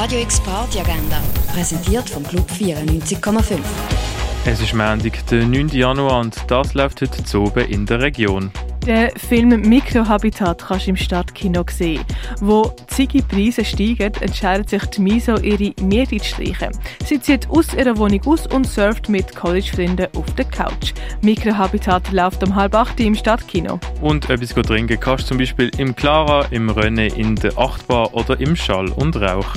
Radio X Party Agenda, präsentiert vom Club 94,5. Es ist Montag, der 9. Januar und das läuft heute zu oben in der Region. Den Film Mikrohabitat kannst du im Stadtkino sehen. Wo die Preise steigen, entscheidet sich die Miso, ihre Miete zu streichen. Sie zieht aus ihrer Wohnung aus und surft mit College-Freunden auf der Couch. Mikrohabitat läuft um halb acht im Stadtkino. Und etwas trinken kannst du zum Beispiel im Clara, im René, in der Achtbar oder im Schall und Rauch.